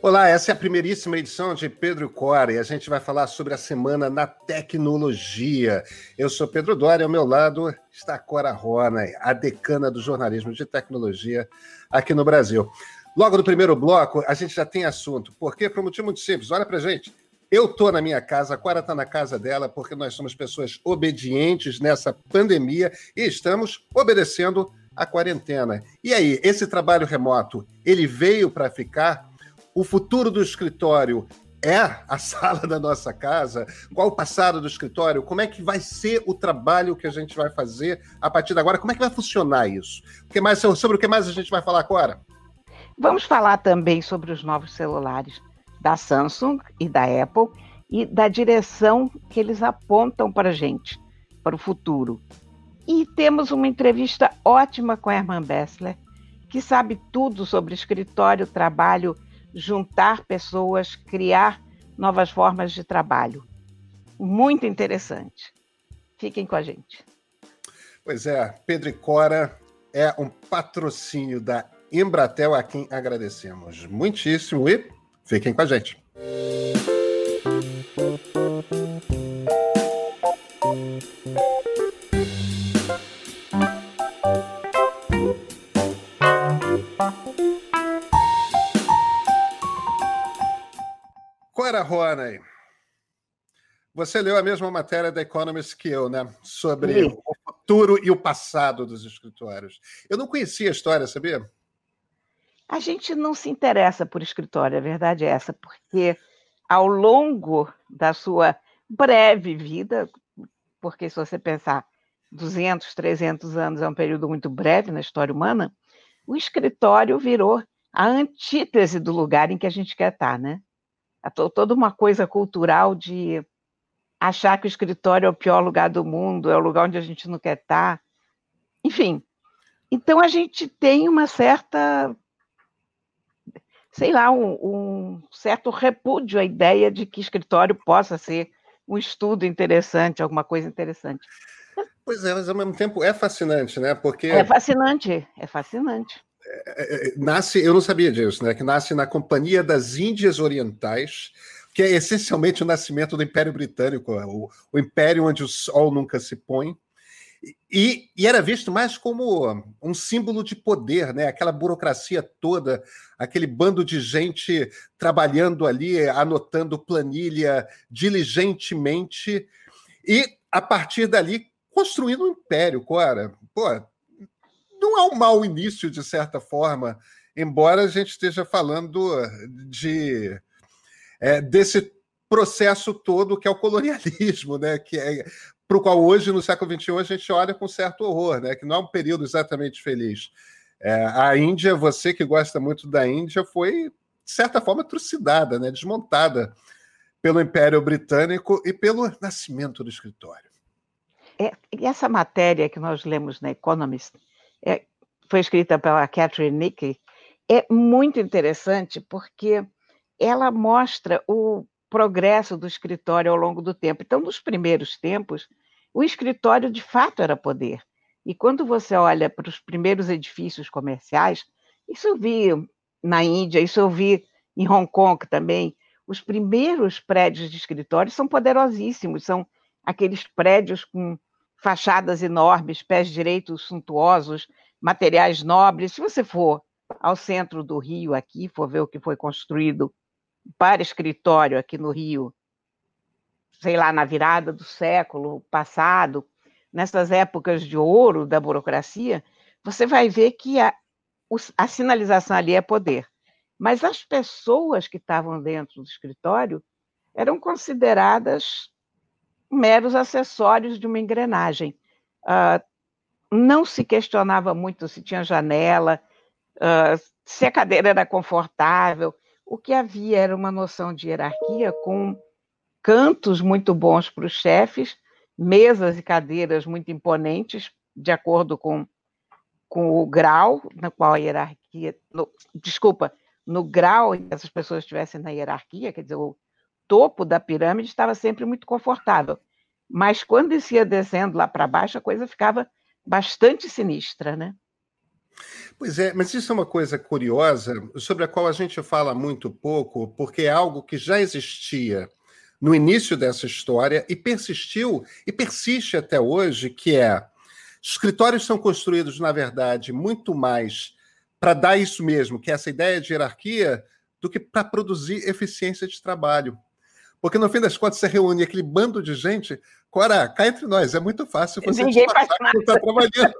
Olá, essa é a primeiríssima edição de Pedro Core e a gente vai falar sobre a semana na tecnologia. Eu sou Pedro Dória, ao meu lado está a Cora Rona, a decana do jornalismo de tecnologia aqui no Brasil. Logo no primeiro bloco, a gente já tem assunto. Por quê? Por um motivo muito simples. Olha pra gente. Eu estou na minha casa, a Cora está na casa dela, porque nós somos pessoas obedientes nessa pandemia e estamos obedecendo a quarentena. E aí, esse trabalho remoto, ele veio para ficar? O futuro do escritório é a sala da nossa casa? Qual o passado do escritório? Como é que vai ser o trabalho que a gente vai fazer a partir de agora? Como é que vai funcionar isso? O que mais, sobre o que mais a gente vai falar agora? Vamos falar também sobre os novos celulares da Samsung e da Apple e da direção que eles apontam para a gente, para o futuro. E temos uma entrevista ótima com a Herman Bessler, que sabe tudo sobre escritório, trabalho juntar pessoas, criar novas formas de trabalho. Muito interessante. Fiquem com a gente. Pois é, Pedro e Cora é um patrocínio da Embratel, a quem agradecemos muitíssimo e fiquem com a gente. Cora Roney, você leu a mesma matéria da Economist que eu, né? Sobre Sim. o futuro e o passado dos escritórios. Eu não conhecia a história, sabia? A gente não se interessa por escritório, a verdade é essa, porque ao longo da sua breve vida, porque se você pensar 200, 300 anos é um período muito breve na história humana, o escritório virou a antítese do lugar em que a gente quer estar, né? Toda uma coisa cultural de achar que o escritório é o pior lugar do mundo, é o lugar onde a gente não quer estar. Enfim, então a gente tem uma certa, sei lá, um, um certo repúdio à ideia de que escritório possa ser um estudo interessante, alguma coisa interessante. Pois é, mas ao mesmo tempo é fascinante, né? Porque é fascinante, é fascinante. É, é, nasce, eu não sabia disso, né? Que nasce na Companhia das Índias Orientais, que é essencialmente o nascimento do Império Britânico, o, o império onde o sol nunca se põe. E, e, era visto mais como um símbolo de poder, né? Aquela burocracia toda, aquele bando de gente trabalhando ali, anotando planilha diligentemente, e a partir dali construindo um império, Cora. Pô, não é um mau início, de certa forma, embora a gente esteja falando de é, desse processo todo que é o colonialismo, né? Que é para o qual hoje, no século XXI, a gente olha com certo horror, né? Que não é um período exatamente feliz. É, a Índia, você que gosta muito da Índia, foi, de certa forma, trucidada, né? desmontada pelo Império Britânico e pelo nascimento do escritório. É, essa matéria que nós lemos na Economist é, foi escrita pela Catherine Nickey, é muito interessante porque ela mostra o progresso do escritório ao longo do tempo. Então, nos primeiros tempos, o escritório de fato era poder. E quando você olha para os primeiros edifícios comerciais, isso eu vi na Índia, isso eu vi em Hong Kong também. Os primeiros prédios de escritório são poderosíssimos, são aqueles prédios com fachadas enormes, pés direitos suntuosos, materiais nobres. Se você for ao centro do Rio aqui, for ver o que foi construído para escritório aqui no Rio, sei lá, na virada do século passado, nessas épocas de ouro da burocracia, você vai ver que a, a sinalização ali é poder. Mas as pessoas que estavam dentro do escritório eram consideradas meros acessórios de uma engrenagem. Uh, não se questionava muito se tinha janela, uh, se a cadeira era confortável. O que havia era uma noção de hierarquia com cantos muito bons para os chefes, mesas e cadeiras muito imponentes, de acordo com, com o grau na qual a hierarquia. No, desculpa, no grau em que essas pessoas estivessem na hierarquia, quer dizer, o, topo da pirâmide estava sempre muito confortável. Mas quando isso ia descendo lá para baixo, a coisa ficava bastante sinistra, né? Pois é, mas isso é uma coisa curiosa sobre a qual a gente fala muito pouco, porque é algo que já existia no início dessa história e persistiu e persiste até hoje, que é escritórios são construídos, na verdade, muito mais para dar isso mesmo, que é essa ideia de hierarquia, do que para produzir eficiência de trabalho. Porque no fim das contas você reúne aquele bando de gente. Cora, cá entre nós, é muito fácil você Ninguém faz nada. está trabalhando.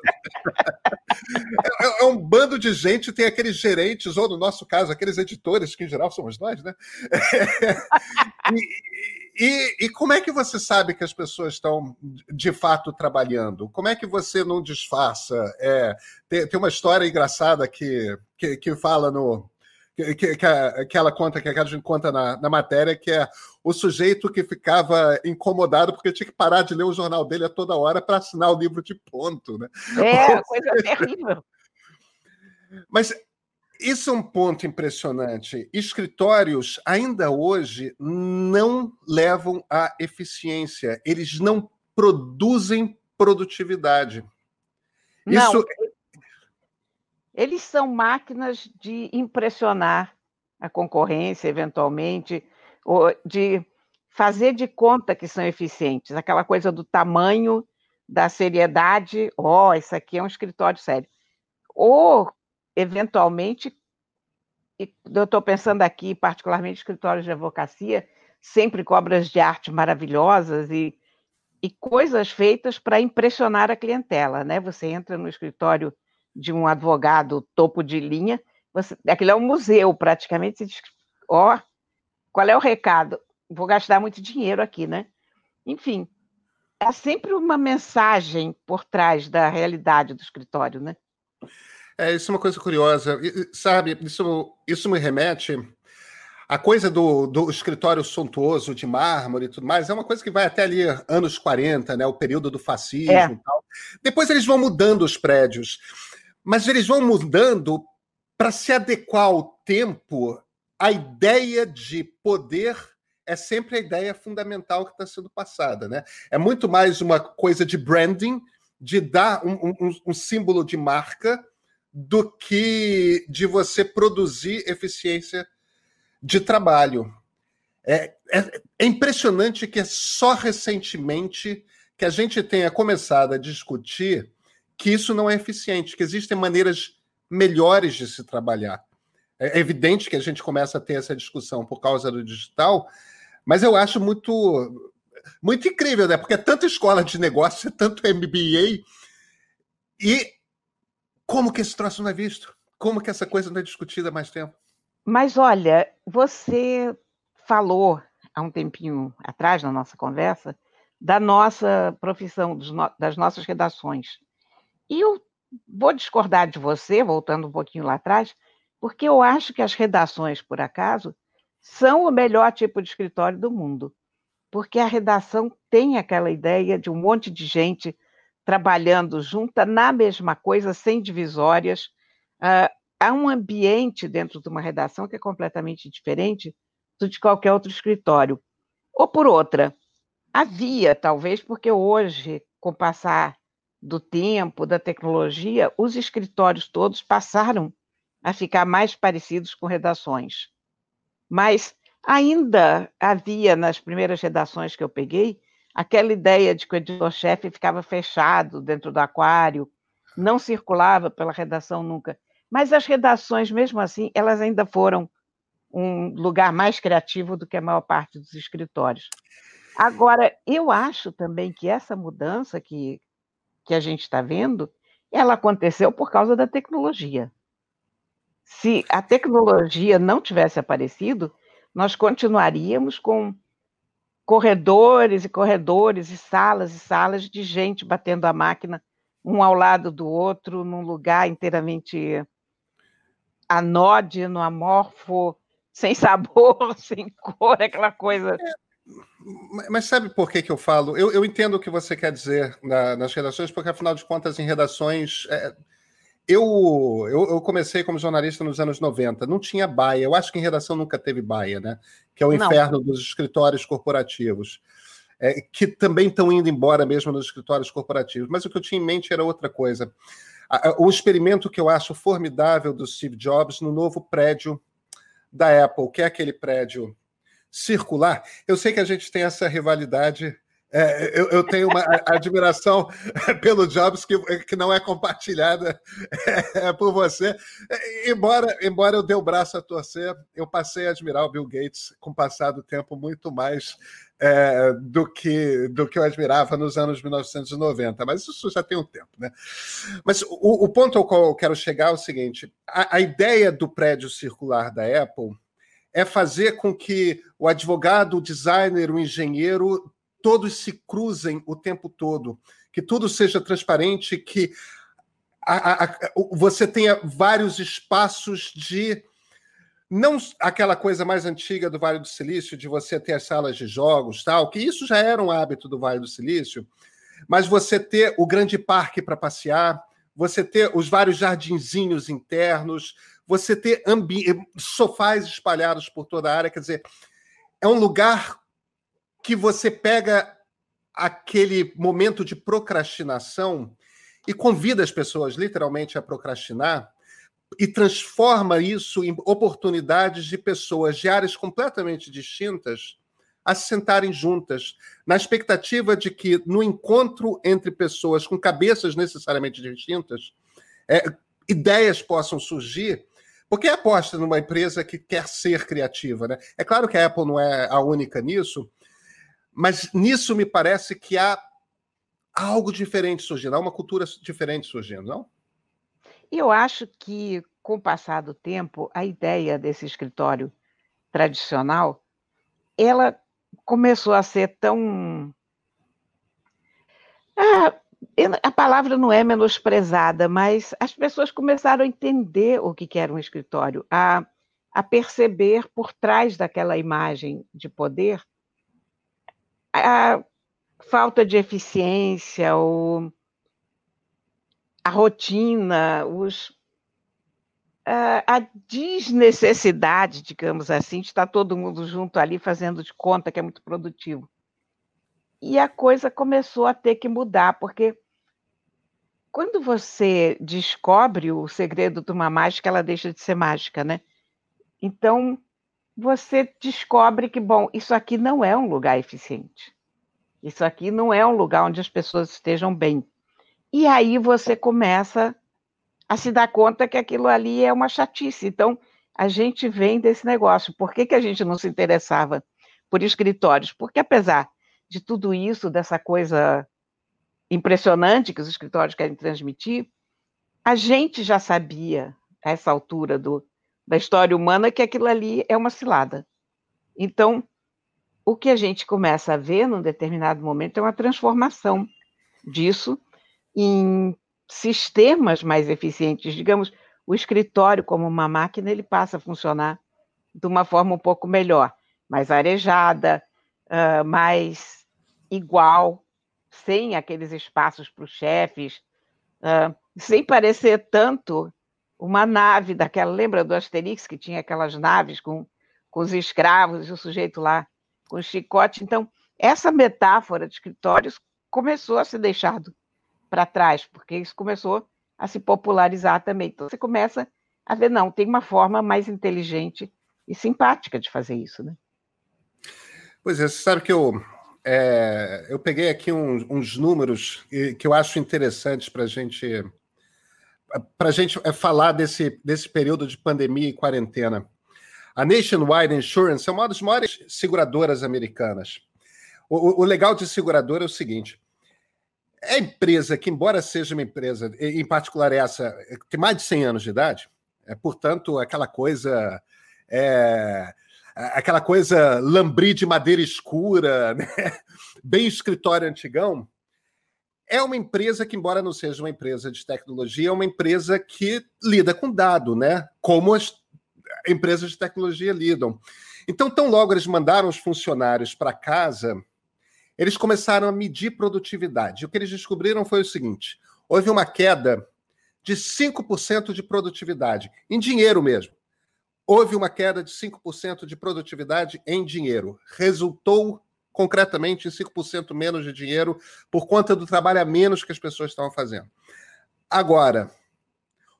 é, é, um bando de gente, tem aqueles gerentes, ou no nosso caso, aqueles editores, que em geral somos nós, né? e, e, e, como é que você sabe que as pessoas estão de fato trabalhando? Como é que você não disfarça? É, tem, tem uma história engraçada que, que, que fala no, que, que, que, ela conta, que a gente conta na, na, matéria, que é o sujeito que ficava incomodado porque tinha que parar de ler o jornal dele a toda hora para assinar o livro de ponto. Né? É, coisa terrível. Mas isso é um ponto impressionante. Escritórios, ainda hoje, não levam à eficiência, eles não produzem produtividade. Não, Isso eles são máquinas de impressionar a concorrência, eventualmente, ou de fazer de conta que são eficientes, aquela coisa do tamanho, da seriedade, ó, oh, isso aqui é um escritório sério. Ou, eventualmente, eu estou pensando aqui, particularmente, escritórios de advocacia, sempre com obras de arte maravilhosas e, e coisas feitas para impressionar a clientela, né? Você entra no escritório de um advogado topo de linha, você, aquilo é um museu praticamente, você diz, ó, oh, qual é o recado? Vou gastar muito dinheiro aqui, né? Enfim, é sempre uma mensagem por trás da realidade do escritório, né? É, isso é uma coisa curiosa. Sabe, isso, isso me remete. A coisa do, do escritório suntuoso de mármore e tudo mais é uma coisa que vai até ali anos 40, né? O período do fascismo é. e tal. Depois eles vão mudando os prédios mas eles vão mudando para se adequar ao tempo. A ideia de poder é sempre a ideia fundamental que está sendo passada, né? É muito mais uma coisa de branding, de dar um, um, um símbolo de marca, do que de você produzir eficiência de trabalho. É, é, é, impressionante que é só recentemente que a gente tenha começado a discutir que isso não é eficiente, que existem maneiras melhores de se trabalhar. É evidente que a gente começa a ter essa discussão por causa do digital, mas eu acho muito muito incrível, né? Porque é tanta escola de negócio, é tanto MBA, e como que esse troço não é visto? Como que essa coisa não é discutida há mais tempo? Mas olha, você falou há um tempinho atrás, na nossa conversa, da nossa profissão, das nossas redações. E eu vou discordar de você, voltando um pouquinho lá atrás, porque eu acho que as redações, por acaso, são o melhor tipo de escritório do mundo. Porque a redação tem aquela ideia de um monte de gente trabalhando junta na mesma coisa, sem divisórias. Uh, há um ambiente dentro de uma redação que é completamente diferente do de qualquer outro escritório. Ou por outra, havia, talvez, porque hoje, com o passar do tempo, da tecnologia, os escritórios todos passaram a ficar mais parecidos com redações. Mas ainda havia, nas primeiras redações que eu peguei, aquela ideia de que o editor-chefe ficava fechado dentro do aquário, não circulava pela redação nunca. Mas as redações, mesmo assim, elas ainda foram um lugar mais criativo do que a maior parte dos escritórios. Agora, eu acho também que essa mudança que que a gente está vendo, ela aconteceu por causa da tecnologia. Se a tecnologia não tivesse aparecido, nós continuaríamos com corredores e corredores e salas e salas de gente batendo a máquina um ao lado do outro num lugar inteiramente anódino, amorfo, sem sabor, sem cor, aquela coisa mas sabe por que, que eu falo? Eu, eu entendo o que você quer dizer na, nas redações, porque afinal de contas, em redações. É, eu, eu, eu, comecei como jornalista nos anos 90, não tinha baia. Eu acho que em redação nunca teve baia, né? Que é o inferno não. dos escritórios corporativos. É, que também estão indo embora mesmo nos escritórios corporativos. Mas o que eu tinha em mente era outra coisa. o experimento que eu acho formidável do Steve Jobs no novo prédio da Apple, que é aquele prédio circular. Eu sei que a gente tem essa rivalidade é, eu, eu, tenho uma admiração pelo Jobs que, que não é compartilhada é, por você. Embora, embora eu dê o braço a torcer, eu passei a admirar o Bill Gates com o passar do tempo muito mais é, do, que, do que eu admirava nos anos 1990. Mas isso já tem um tempo. Né? Mas o, o ponto ao qual eu quero chegar é o seguinte: a, a ideia do prédio circular da Apple é fazer com que o advogado, o designer, o engenheiro todos se cruzem o tempo todo, que tudo seja transparente, que a, a, você tenha vários espaços de. Não aquela coisa mais antiga do Vale do Silício, de você ter as salas de jogos, tal, que isso já era um hábito do Vale do Silício, mas você ter o grande parque para passear, você ter os vários jardinzinhos internos, você ter sofás espalhados por toda a área, quer dizer, é um lugar que você pega aquele momento de procrastinação e convida as pessoas literalmente a procrastinar e transforma isso em oportunidades de pessoas de áreas completamente distintas a se sentarem juntas, na expectativa de que no encontro entre pessoas com cabeças necessariamente distintas, é, ideias possam surgir. Porque aposta numa empresa que quer ser criativa, né? É claro que a Apple não é a única nisso, mas nisso me parece que há algo diferente surgindo, há uma cultura diferente surgindo, não? Eu acho que, com o passar do tempo, a ideia desse escritório tradicional, ela começou a ser tão. Ah, a palavra não é menosprezada, mas as pessoas começaram a entender o que era um escritório, a, a perceber por trás daquela imagem de poder a falta de eficiência, o, a rotina, os, a, a desnecessidade, digamos assim, de estar todo mundo junto ali fazendo de conta que é muito produtivo. E a coisa começou a ter que mudar, porque quando você descobre o segredo de uma mágica, ela deixa de ser mágica, né? Então, você descobre que, bom, isso aqui não é um lugar eficiente. Isso aqui não é um lugar onde as pessoas estejam bem. E aí você começa a se dar conta que aquilo ali é uma chatice. Então, a gente vem desse negócio. Por que, que a gente não se interessava por escritórios? Porque, apesar de tudo isso, dessa coisa impressionante que os escritórios querem transmitir, a gente já sabia, a essa altura do, da história humana que aquilo ali é uma cilada. Então, o que a gente começa a ver num determinado momento é uma transformação disso em sistemas mais eficientes. Digamos, o escritório, como uma máquina, ele passa a funcionar de uma forma um pouco melhor, mais arejada, uh, mais igual, sem aqueles espaços para os chefes, uh, sem parecer tanto uma nave daquela, lembra do Asterix que tinha aquelas naves com, com os escravos e o sujeito lá com o chicote? Então, essa metáfora de escritórios começou a ser deixado para trás, porque isso começou a se popularizar também. Então, você começa a ver, não, tem uma forma mais inteligente e simpática de fazer isso, né? Pois é, você sabe que eu, é, eu peguei aqui uns, uns números que eu acho interessantes para a gente a gente é, falar desse, desse período de pandemia e quarentena. A Nationwide Insurance é uma das maiores seguradoras americanas. O, o, legal de seguradora é o seguinte: é empresa que, embora seja uma empresa, em particular essa, tem mais de 100 anos de idade, é, portanto, aquela coisa. É, aquela coisa lambri de madeira escura, né? bem escritório antigão, é uma empresa que, embora não seja uma empresa de tecnologia, é uma empresa que lida com dado, né? Como as empresas de tecnologia lidam. Então, tão logo eles mandaram os funcionários para casa, eles começaram a medir produtividade. O que eles descobriram foi o seguinte: houve uma queda de 5% de produtividade, em dinheiro mesmo. Houve uma queda de 5% de produtividade em dinheiro. Resultou concretamente em 5% menos de dinheiro por conta do trabalho a menos que as pessoas estavam fazendo. Agora,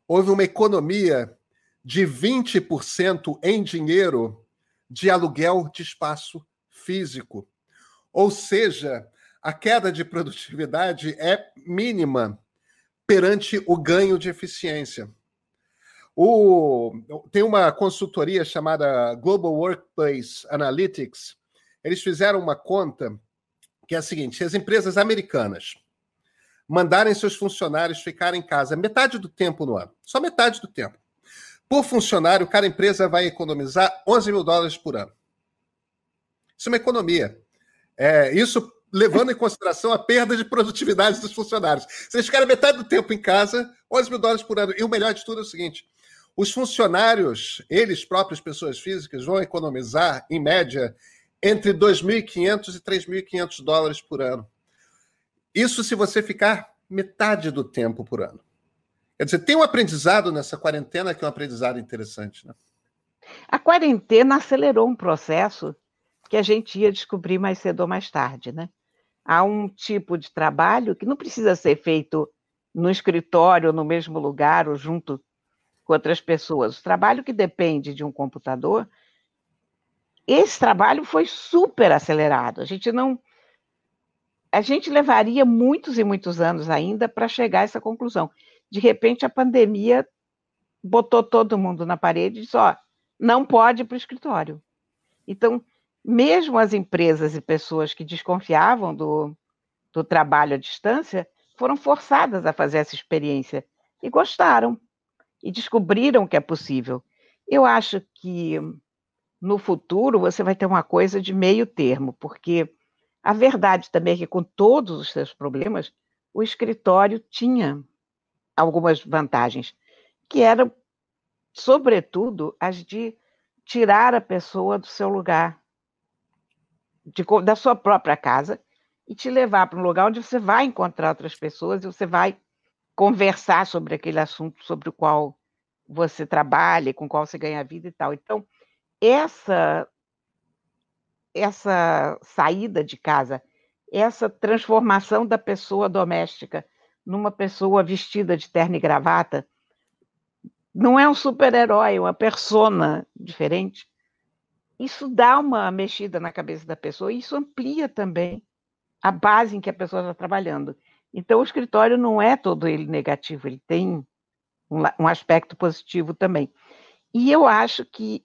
houve uma economia de 20% em dinheiro de aluguel de espaço físico. Ou seja, a queda de produtividade é mínima perante o ganho de eficiência. O, tem uma consultoria chamada Global Workplace Analytics. Eles fizeram uma conta que é a seguinte: as empresas americanas mandarem seus funcionários ficarem em casa metade do tempo no ano, só metade do tempo. Por funcionário, cada empresa vai economizar 11 mil dólares por ano. Isso é uma economia. É, isso levando em consideração a perda de produtividade dos funcionários. Se eles ficarem metade do tempo em casa, 11 mil dólares por ano. E o melhor de tudo é o seguinte: os funcionários, eles próprios, pessoas físicas, vão economizar, em média, entre 2.500 e 3.500 dólares por ano. Isso se você ficar metade do tempo por ano. Quer dizer, tem um aprendizado nessa quarentena que é um aprendizado interessante. Né? A quarentena acelerou um processo que a gente ia descobrir mais cedo ou mais tarde, né? Há um tipo de trabalho que não precisa ser feito no escritório, no mesmo lugar ou junto com outras pessoas. O trabalho que depende de um computador, esse trabalho foi super acelerado. A gente não a gente levaria muitos e muitos anos ainda para chegar a essa conclusão. De repente a pandemia botou todo mundo na parede e disse, ó, não pode ir para o escritório. Então, mesmo as empresas e pessoas que desconfiavam do, do trabalho à distância foram forçadas a fazer essa experiência e gostaram e descobriram que é possível. Eu acho que no futuro você vai ter uma coisa de meio termo, porque a verdade também é que, com todos os seus problemas, o escritório tinha algumas vantagens, que eram, sobretudo, as de tirar a pessoa do seu lugar de, da sua própria casa e te levar para um lugar onde você vai encontrar outras pessoas e você vai conversar sobre aquele assunto sobre o qual você trabalha, com o qual você ganha vida e tal. Então, essa essa saída de casa, essa transformação da pessoa doméstica numa pessoa vestida de terno e gravata, não é um super-herói, é uma persona diferente isso dá uma mexida na cabeça da pessoa e isso amplia também a base em que a pessoa está trabalhando. Então, o escritório não é todo ele negativo, ele tem um, um aspecto positivo também. E eu acho que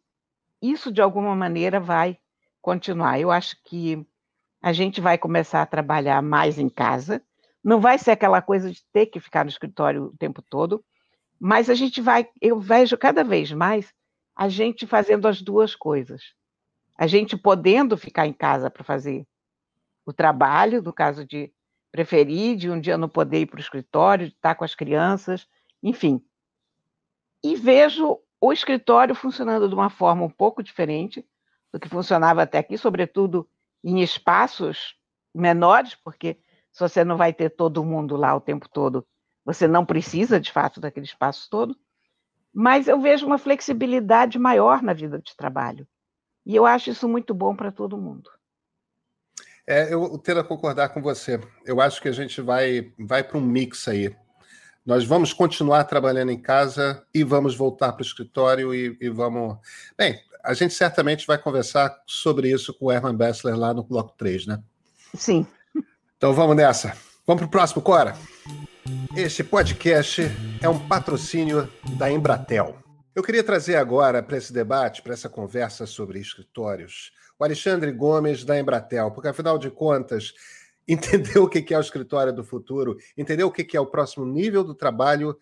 isso, de alguma maneira, vai continuar. Eu acho que a gente vai começar a trabalhar mais em casa, não vai ser aquela coisa de ter que ficar no escritório o tempo todo, mas a gente vai, eu vejo cada vez mais a gente fazendo as duas coisas a gente podendo ficar em casa para fazer o trabalho, no caso de preferir, de um dia não poder ir para o escritório, de estar com as crianças, enfim. E vejo o escritório funcionando de uma forma um pouco diferente do que funcionava até aqui, sobretudo em espaços menores, porque se você não vai ter todo mundo lá o tempo todo, você não precisa, de fato, daquele espaço todo. Mas eu vejo uma flexibilidade maior na vida de trabalho. E eu acho isso muito bom para todo mundo. É, eu tendo a concordar com você. Eu acho que a gente vai, vai para um mix aí. Nós vamos continuar trabalhando em casa e vamos voltar para o escritório e, e, vamos. Bem, a gente certamente vai conversar sobre isso com o Herman Bessler lá no bloco 3, né? Sim. Então vamos nessa. Vamos para o próximo, Cora. Este podcast é um patrocínio da Embratel. Eu queria trazer agora para esse debate, para essa conversa sobre escritórios, o Alexandre Gomes da Embratel, porque afinal de contas, entender o que é o escritório do futuro, entender o que é o próximo nível do trabalho,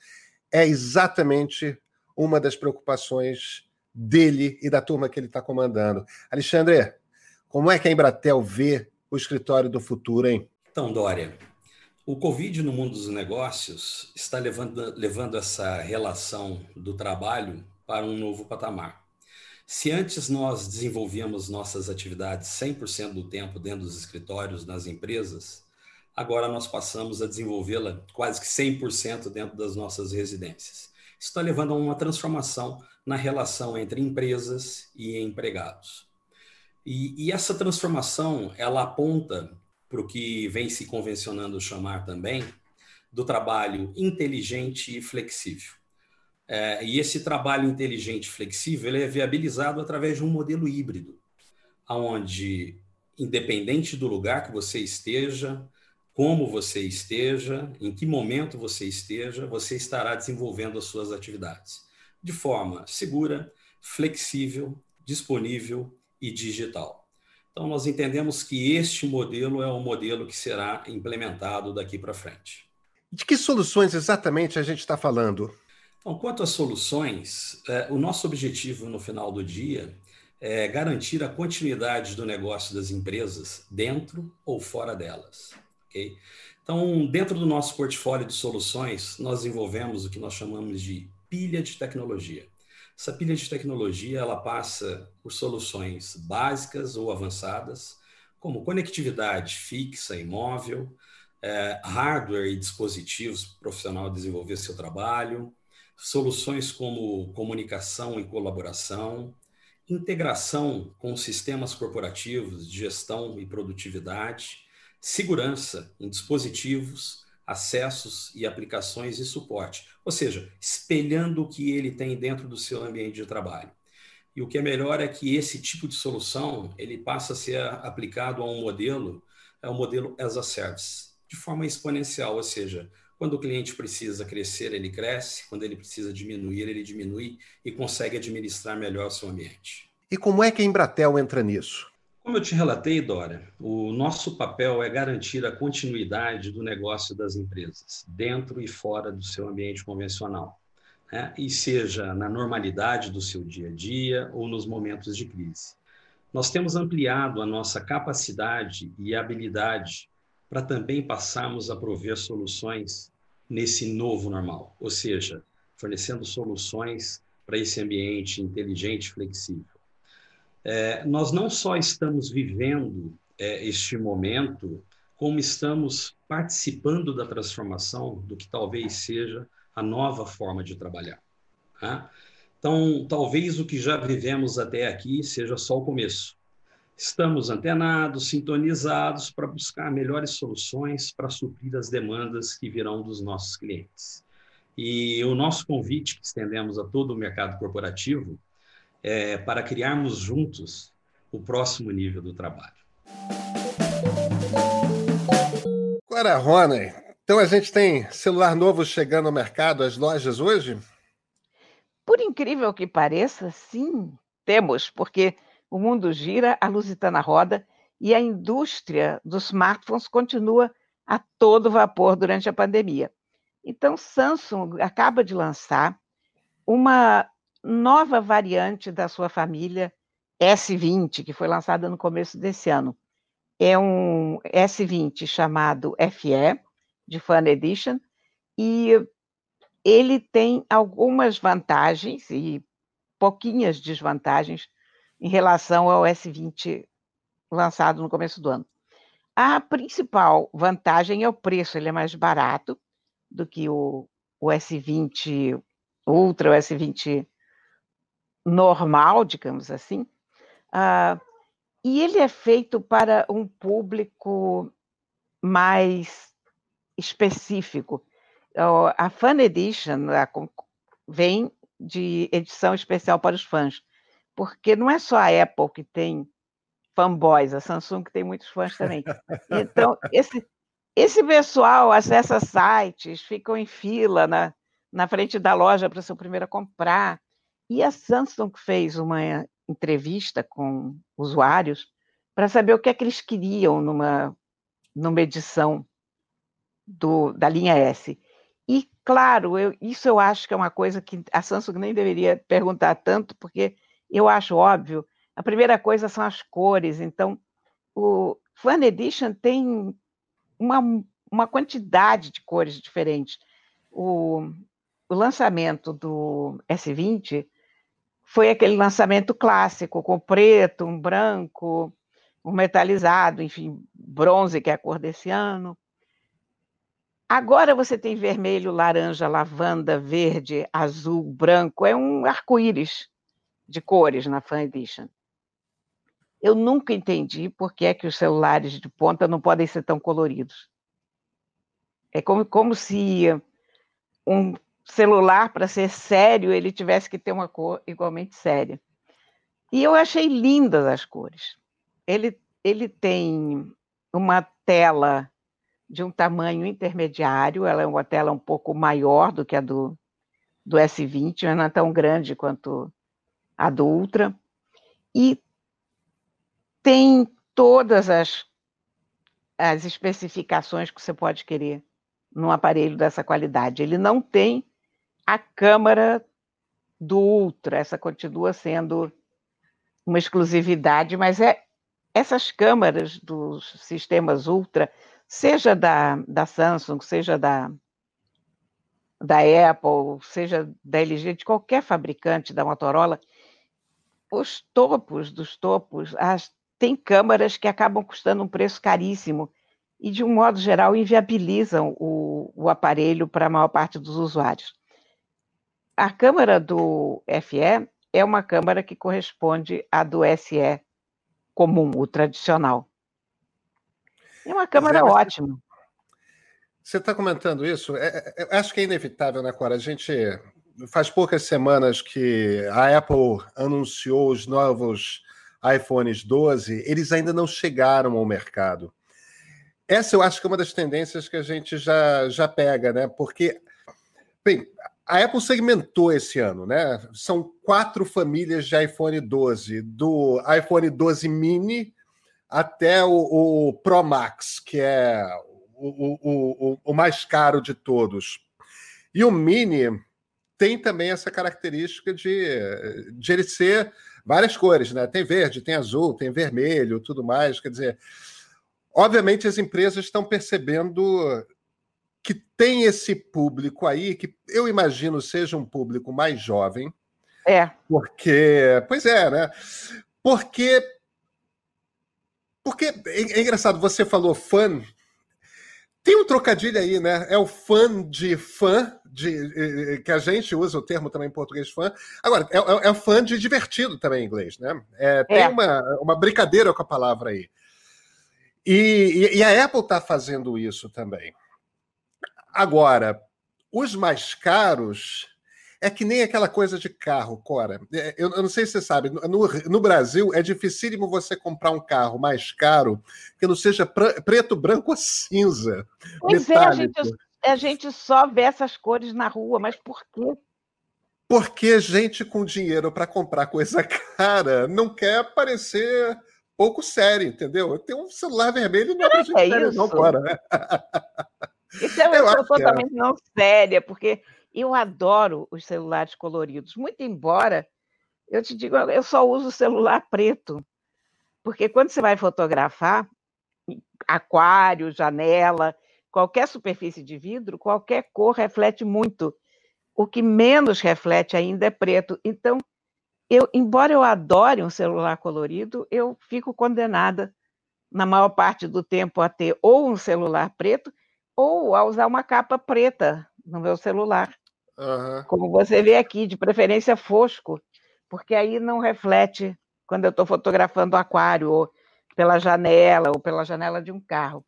é exatamente uma das preocupações dele e da turma que ele está comandando. Alexandre, como é que a Embratel vê o escritório do futuro, hein? Então, Dória, o Covid no mundo dos negócios está levando, levando essa relação do trabalho para um novo patamar. Se antes nós desenvolvíamos nossas atividades 100% do tempo dentro dos escritórios, nas empresas, agora nós passamos a desenvolvê-la quase que 100% dentro das nossas residências. Isso está levando a uma transformação na relação entre empresas e empregados. E, e essa transformação, ela aponta para o que vem se convencionando chamar também do trabalho inteligente e flexível. É, e esse trabalho inteligente e flexível é viabilizado através de um modelo híbrido, onde, independente do lugar que você esteja, como você esteja, em que momento você esteja, você estará desenvolvendo as suas atividades de forma segura, flexível, disponível e digital. Então, nós entendemos que este modelo é o modelo que será implementado daqui para frente. De que soluções exatamente a gente está falando? Então, quanto às soluções, é, o nosso objetivo no final do dia é garantir a continuidade do negócio das empresas dentro ou fora delas. Okay? Então, dentro do nosso portfólio de soluções, nós desenvolvemos o que nós chamamos de pilha de tecnologia. Essa pilha de tecnologia ela passa por soluções básicas ou avançadas, como conectividade fixa e móvel, é, hardware e dispositivos para o profissional desenvolver seu trabalho, soluções como comunicação e colaboração, integração com sistemas corporativos de gestão e produtividade, segurança em dispositivos, acessos e aplicações e suporte, ou seja, espelhando o que ele tem dentro do seu ambiente de trabalho. E o que é melhor é que esse tipo de solução ele passa a ser aplicado a um modelo, é o um modelo as a service, de forma exponencial, ou seja, quando o cliente precisa crescer, ele cresce, quando ele precisa diminuir, ele diminui e consegue administrar melhor o seu ambiente. E como é que a Embratel entra nisso? Como eu te relatei, Dora, o nosso papel é garantir a continuidade do negócio das empresas, dentro e fora do seu ambiente convencional, né? e seja na normalidade do seu dia a dia ou nos momentos de crise. Nós temos ampliado a nossa capacidade e habilidade para também passarmos a prover soluções nesse novo normal, ou seja, fornecendo soluções para esse ambiente inteligente e flexível. É, nós não só estamos vivendo é, este momento, como estamos participando da transformação do que talvez seja a nova forma de trabalhar. Né? Então, talvez o que já vivemos até aqui seja só o começo. Estamos antenados, sintonizados para buscar melhores soluções para suprir as demandas que virão dos nossos clientes. E o nosso convite que estendemos a todo o mercado corporativo é, para criarmos juntos o próximo nível do trabalho. Agora, Rony, então a gente tem celular novo chegando ao mercado, às lojas hoje? Por incrível que pareça, sim, temos, porque o mundo gira, a Lusitana roda e a indústria dos smartphones continua a todo vapor durante a pandemia. Então, Samsung acaba de lançar uma nova variante da sua família S20, que foi lançada no começo desse ano. É um S20 chamado FE, de Fan Edition, e ele tem algumas vantagens e pouquinhas desvantagens em relação ao S20 lançado no começo do ano. A principal vantagem é o preço, ele é mais barato do que o, o S20 Ultra, o S20 normal, digamos assim, uh, e ele é feito para um público mais específico. Uh, a Fan Edition a, vem de edição especial para os fãs, porque não é só a Apple que tem fanboys, a Samsung que tem muitos fãs também. Então, esse, esse pessoal acessa sites, ficam em fila na, na frente da loja para ser o primeiro a comprar. E a Samsung fez uma entrevista com usuários para saber o que é que eles queriam numa, numa edição do, da linha S. E, claro, eu, isso eu acho que é uma coisa que a Samsung nem deveria perguntar tanto, porque eu acho óbvio. A primeira coisa são as cores. Então, o Fan Edition tem uma, uma quantidade de cores diferentes. O, o lançamento do S20 foi aquele lançamento clássico, com preto, um branco, um metalizado, enfim, bronze, que é a cor desse ano. Agora você tem vermelho, laranja, lavanda, verde, azul, branco, é um arco-íris de cores na Fan Edition. Eu nunca entendi por que é que os celulares de ponta não podem ser tão coloridos. É como, como se um celular, para ser sério, ele tivesse que ter uma cor igualmente séria. E eu achei lindas as cores. Ele, ele tem uma tela de um tamanho intermediário, ela é uma tela um pouco maior do que a do, do S20, mas não é tão grande quanto a do Ultra. E tem todas as, as especificações que você pode querer num aparelho dessa qualidade. Ele não tem a câmera do Ultra, essa continua sendo uma exclusividade, mas é essas câmeras dos sistemas Ultra, seja da, da Samsung, seja da, da Apple, seja da LG, de qualquer fabricante da Motorola, os topos dos topos, as, tem câmeras que acabam custando um preço caríssimo e, de um modo geral, inviabilizam o, o aparelho para a maior parte dos usuários. A câmera do FE é uma câmera que corresponde à do SE comum, o tradicional. É uma câmera Zé, ótima. Você está comentando isso? É, é, acho que é inevitável, né, Cora? A gente faz poucas semanas que a Apple anunciou os novos iPhones 12, eles ainda não chegaram ao mercado. Essa eu acho que é uma das tendências que a gente já, já pega, né? Porque, bem, a Apple segmentou esse ano, né? São quatro famílias de iPhone 12, do iPhone 12 mini até o, o Pro Max, que é o, o, o, mais caro de todos. E o mini tem também essa característica de, de ele ser várias cores, né? Tem verde, tem azul, tem vermelho, tudo mais. Quer dizer, obviamente as empresas estão percebendo que tem esse público aí, que eu imagino seja um público mais jovem. É. Porque, pois é, né? Porque. Porque é, é engraçado, você falou fã. Tem um trocadilho aí, né? É o fã de fã, de, que a gente usa o termo também em português fã. Agora, é, é, é fã de divertido também em inglês, né? É, tem é. Uma, uma brincadeira com a palavra aí. E, e, e a Apple está fazendo isso também. Agora, os mais caros é que nem aquela coisa de carro, Cora. É, eu, eu não sei se você sabe, no, no, Brasil é dificílimo você comprar um carro mais caro que não seja preto, branco ou cinza. Pois metálico. é, a gente, a gente só vê essas cores na rua, mas por quê? Porque gente com dinheiro para comprar coisa cara não quer parecer pouco sério, entendeu? Tem um celular vermelho não é é sério, não, Cora. Isso é uma coisa é. totalmente é. não séria, porque eu adoro os celulares coloridos, muito embora eu te digo, eu só uso celular preto, porque quando você vai fotografar, aquário, janela, qualquer superfície de vidro, qualquer cor reflete muito. O que menos reflete ainda é preto. Então, eu, embora eu adore um celular colorido, eu fico condenada, na maior parte do tempo, a ter ou um celular preto ou a usar uma capa preta no meu celular. Uhum. Como você vê aqui, de preferência fosco, porque aí não reflete quando eu estou fotografando o aquário, ou pela janela, ou pela janela de um carro.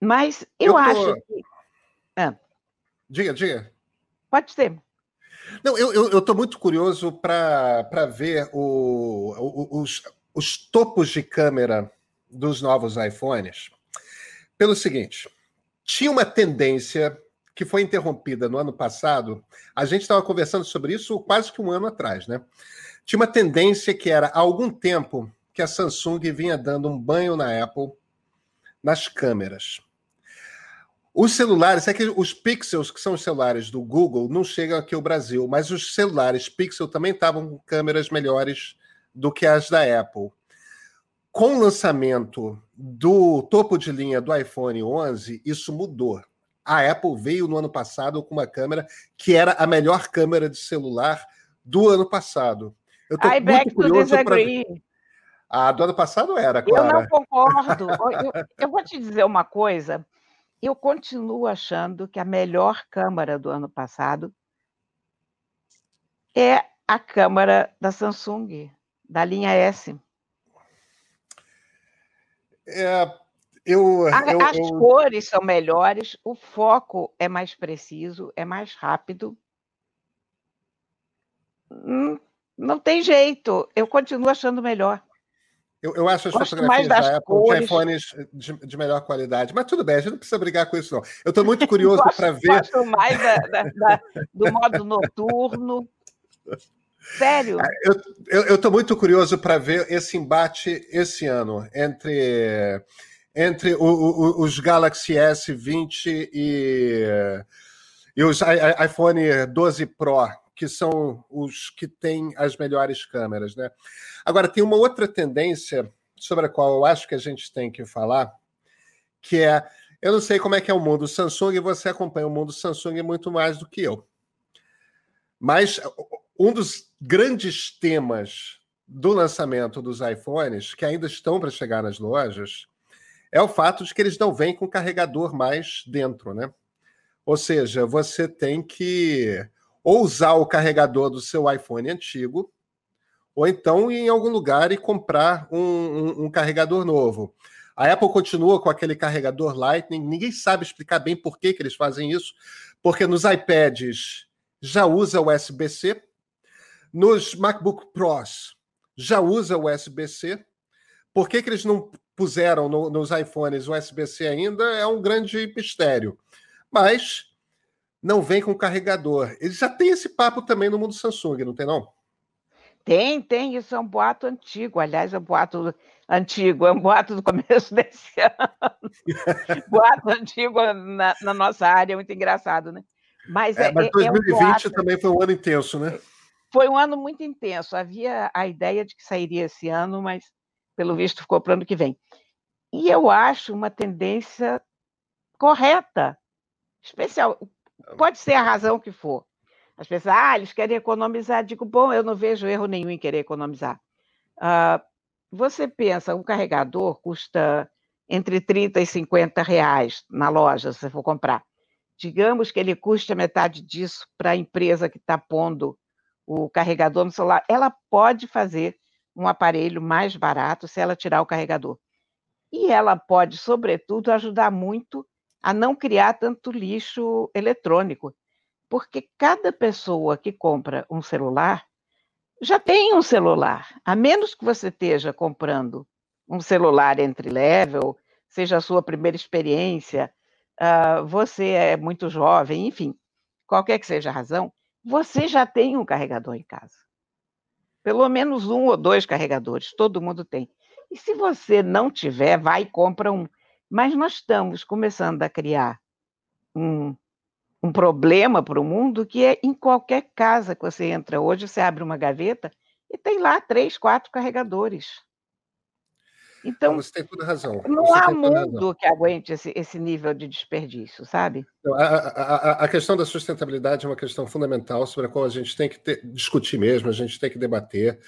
Mas eu, eu tô... acho que. Ah. Diga, diga. Pode ser. Não, eu estou muito curioso para ver o, o, os, os topos de câmera dos novos iPhones. Pelo seguinte, tinha uma tendência que foi interrompida no ano passado. A gente estava conversando sobre isso quase que um ano atrás, né? Tinha uma tendência que era há algum tempo que a Samsung vinha dando um banho na Apple nas câmeras. Os celulares, é que os Pixels, que são os celulares do Google, não chegam aqui ao Brasil, mas os celulares Pixel também estavam com câmeras melhores do que as da Apple com o lançamento do topo de linha do iPhone 11, isso mudou. A Apple veio no ano passado com uma câmera que era a melhor câmera de celular do ano passado. Eu tô I muito curioso para A do ano passado era, Clara. Eu não concordo. eu, eu vou te dizer uma coisa. Eu continuo achando que a melhor câmera do ano passado é a câmera da Samsung, da linha S. É, Eu, A- eu, As eu- cores são melhores, o foco é mais preciso, é mais rápido. Hum, Não tem jeito, eu continuo achando melhor. eu, eu acho as Gosto fotografias da Apple de cores. iPhones de, de melhor qualidade. Mas tudo bem, a gente não precisa brigar com isso, não. Eu estou muito curioso para ver. gosto mais da- da- da- do modo noturno. Sério, Eu estou muito curioso para ver esse embate esse ano entre, entre o- o- os Galaxy S20 e, e os iPhone 12 Pro, que são os que têm as melhores câmeras. Né? Agora, tem uma outra tendência sobre a qual eu acho que a gente tem que falar, que é. Eu não sei como é que é o mundo Samsung, e você acompanha o mundo Samsung muito mais do que eu. Mas um dos grandes temas do lançamento dos iPhones, que ainda estão para chegar nas lojas, é o fato de que eles não vêm com carregador mais dentro, né? Ou seja, você tem que ou usar o carregador do seu iPhone antigo, ou então ir em algum lugar e comprar um, um- um carregador novo. A Apple continua com aquele carregador Lightning, ninguém sabe explicar bem por que, que eles fazem isso, porque nos iPads já usa USB-C, nos MacBook Pros já usa USB-C. Por que, que eles não puseram no- nos iPhones USB-C ainda é um grande mistério. Mas não vem com carregador. Eles já têm esse papo também no mundo Samsung, não tem não? tem, tem, isso é um boato antigo. Aliás, é um boato antigo, é um boato do começo desse ano. boato antigo na, na nossa área, é muito engraçado, né? Mas, É, é, mas é- é um 2020 boato. também foi um ano intenso, né? Foi um ano muito intenso. Havia a ideia de que sairia esse ano, mas pelo visto ficou para o ano que vem. E eu acho uma tendência correta, especial. Pode ser a razão que for. As pessoas, ah, eles querem economizar. Digo, bom, eu não vejo erro nenhum em querer economizar. Ah, você pensa, um carregador custa entre 30 e 50 reais na loja, se você for comprar. Digamos que ele custe a metade disso para a empresa que está pondo o carregador no celular. Ela pode fazer um aparelho mais barato se ela tirar o carregador. E ela pode, sobretudo, ajudar muito a não criar tanto lixo eletrônico. Porque cada pessoa que compra um celular já tem um celular. A menos que você esteja comprando um celular entry level, seja a sua primeira experiência, ah, você é muito jovem, enfim, qualquer que seja a razão, você já tem um carregador em casa. Pelo menos um ou dois carregadores, todo mundo tem. E se você não tiver, vai e compra um. Mas nós estamos começando a criar um, um problema para o mundo que é em qualquer casa que você entra hoje, você abre uma gaveta e tem lá três, quatro carregadores. Então, Você tem toda razão. não Você há mundo que aguente esse, esse nível de desperdício, sabe? Não, A, a- a- a questão da sustentabilidade é uma questão fundamental sobre a qual a gente tem que ter- discutir mesmo, a gente tem que debater.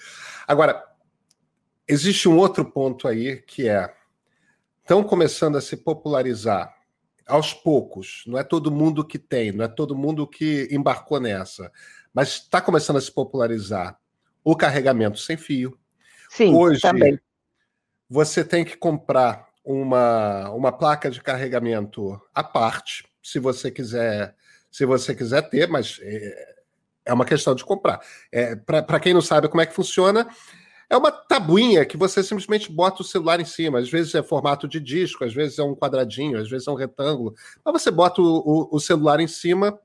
Agora, existe um outro ponto aí que é estão começando a se popularizar aos poucos. Não é todo mundo que tem, não é todo mundo que embarcou nessa, mas está começando a se popularizar o carregamento sem fio. Sim, Hoje, também. Você tem que comprar uma, uma placa de carregamento à parte, se você quiser, se você quiser ter, mas é, é uma questão de comprar. É, Para quem não sabe como é que funciona, é uma tabuinha que você simplesmente bota o celular em cima. Às vezes é formato de disco, às vezes é um quadradinho, às vezes é um retângulo. Mas você bota o, o- o celular em cima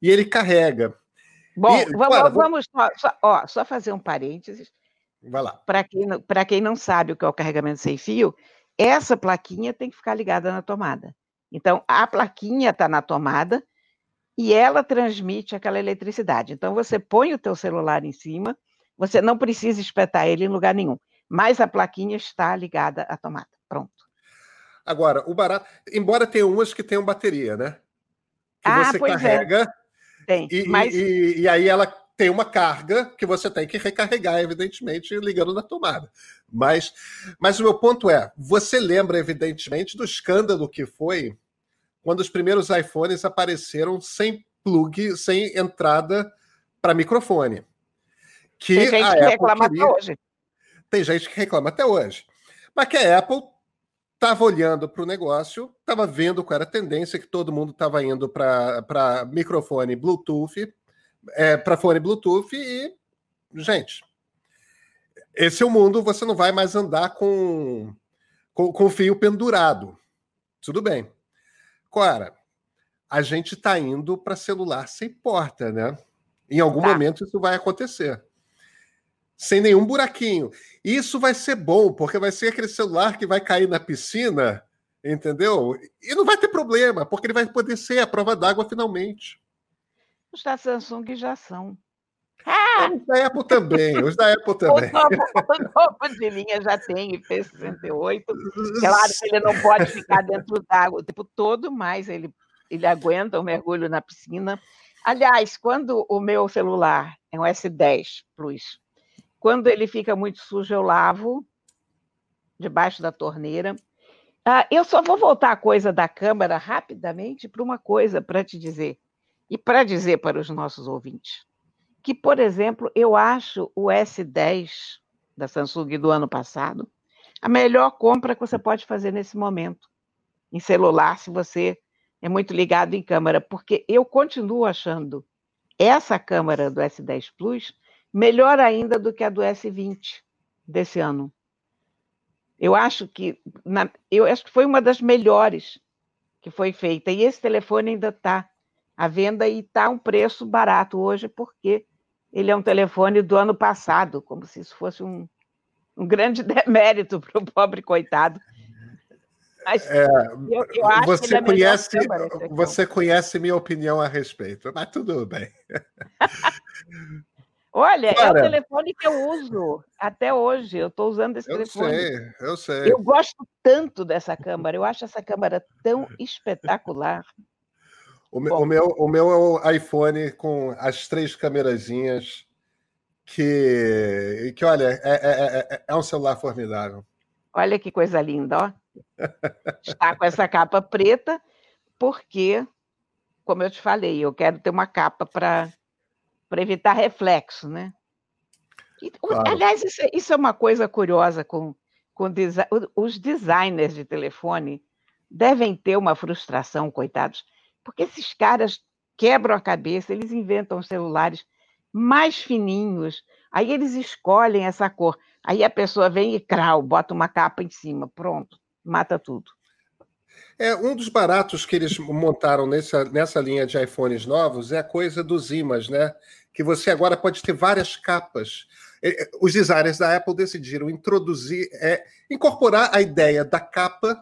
e ele carrega. Bom, E, vamos, Clara, vamos só, só- ó, só fazer um parênteses. Vai lá. Para quem, não- pra quem não sabe o que é o carregamento sem fio, essa plaquinha tem que ficar ligada na tomada. Então, a plaquinha está na tomada e ela transmite aquela eletricidade. Então, você põe o teu celular em cima, você não precisa espetar ele em lugar nenhum, mas a plaquinha está ligada à tomada. Pronto. Agora, o barato. Embora tenha umas que tenham bateria, né? Que Ah, você é. carrega Tem, e, mas e- e aí ela tem uma carga que você tem que recarregar, evidentemente, ligando na tomada. Mas, mas o meu ponto é: você lembra, evidentemente, do escândalo que foi quando os primeiros iPhones apareceram sem plug, sem entrada para microfone. Que tem gente a que Apple reclama queria- até hoje. tem gente que reclama até hoje. Mas que a Apple estava olhando para o negócio, estava vendo qual era a tendência, que todo mundo estava indo para microfone Bluetooth, é, para fone Bluetooth, e, gente, esse é o mundo, você não vai mais andar com, com, com fio pendurado. Tudo bem. Agora, a gente está indo para celular sem porta, né? Em algum tá. momento isso vai acontecer. Sem nenhum buraquinho. Isso vai ser bom, porque vai ser aquele celular que vai cair na piscina, entendeu? E não vai ter problema, porque ele vai poder ser a prova d'água finalmente. Os da Samsung já são. Ah! Os da Apple também, os da Apple também. O novo, de linha já tem IP68. Claro que ele não pode ficar dentro d'água o tempo todo, mas ele, ele aguenta o mergulho na piscina. Aliás, quando o meu celular é um S10 Plus, quando ele fica muito sujo, eu lavo debaixo da torneira. Ah, eu só vou voltar a coisa da câmera rapidamente para uma coisa para te dizer, e para dizer para os nossos ouvintes, que, por exemplo, eu acho o S10 da Samsung do ano passado a melhor compra que você pode fazer nesse momento, em celular, se você é muito ligado em câmera, porque eu continuo achando essa câmera do S10 Plus melhor ainda do que a do S20 desse ano. Eu acho que na, eu acho que foi uma das melhores que foi feita. E esse telefone ainda está à venda e está um preço barato hoje, porque ele é um telefone do ano passado, como se isso fosse um, um grande demérito para o pobre coitado. Mas é, eu, eu acho você que ele é conhece, você conhece minha opinião a respeito, mas tudo bem. Olha, é o telefone que eu uso até hoje. Eu estou usando esse eu telefone. Eu sei, eu sei. Eu gosto tanto dessa câmera. Eu acho essa câmera tão espetacular. O, meu, o meu, o meu é o iPhone com as três câmerazinhas que, que olha, é, é, é, é um celular formidável. Olha que coisa linda, ó. Está com essa capa preta, porque, como eu te falei, eu quero ter uma capa para para evitar reflexo, né? E, claro. Aliás, isso, é, isso, é uma coisa curiosa com, com desi os designers de telefone devem ter uma frustração, coitados, porque esses caras quebram a cabeça, eles inventam celulares mais fininhos, aí eles escolhem essa cor, aí a pessoa vem e crau, bota uma capa em cima, pronto, mata tudo. É, um dos baratos que eles montaram nessa, nessa linha de iPhones novos é a coisa dos imãs, né? Que você agora pode ter várias capas. É, é, os designers da Apple decidiram introduzir, é, incorporar a ideia da capa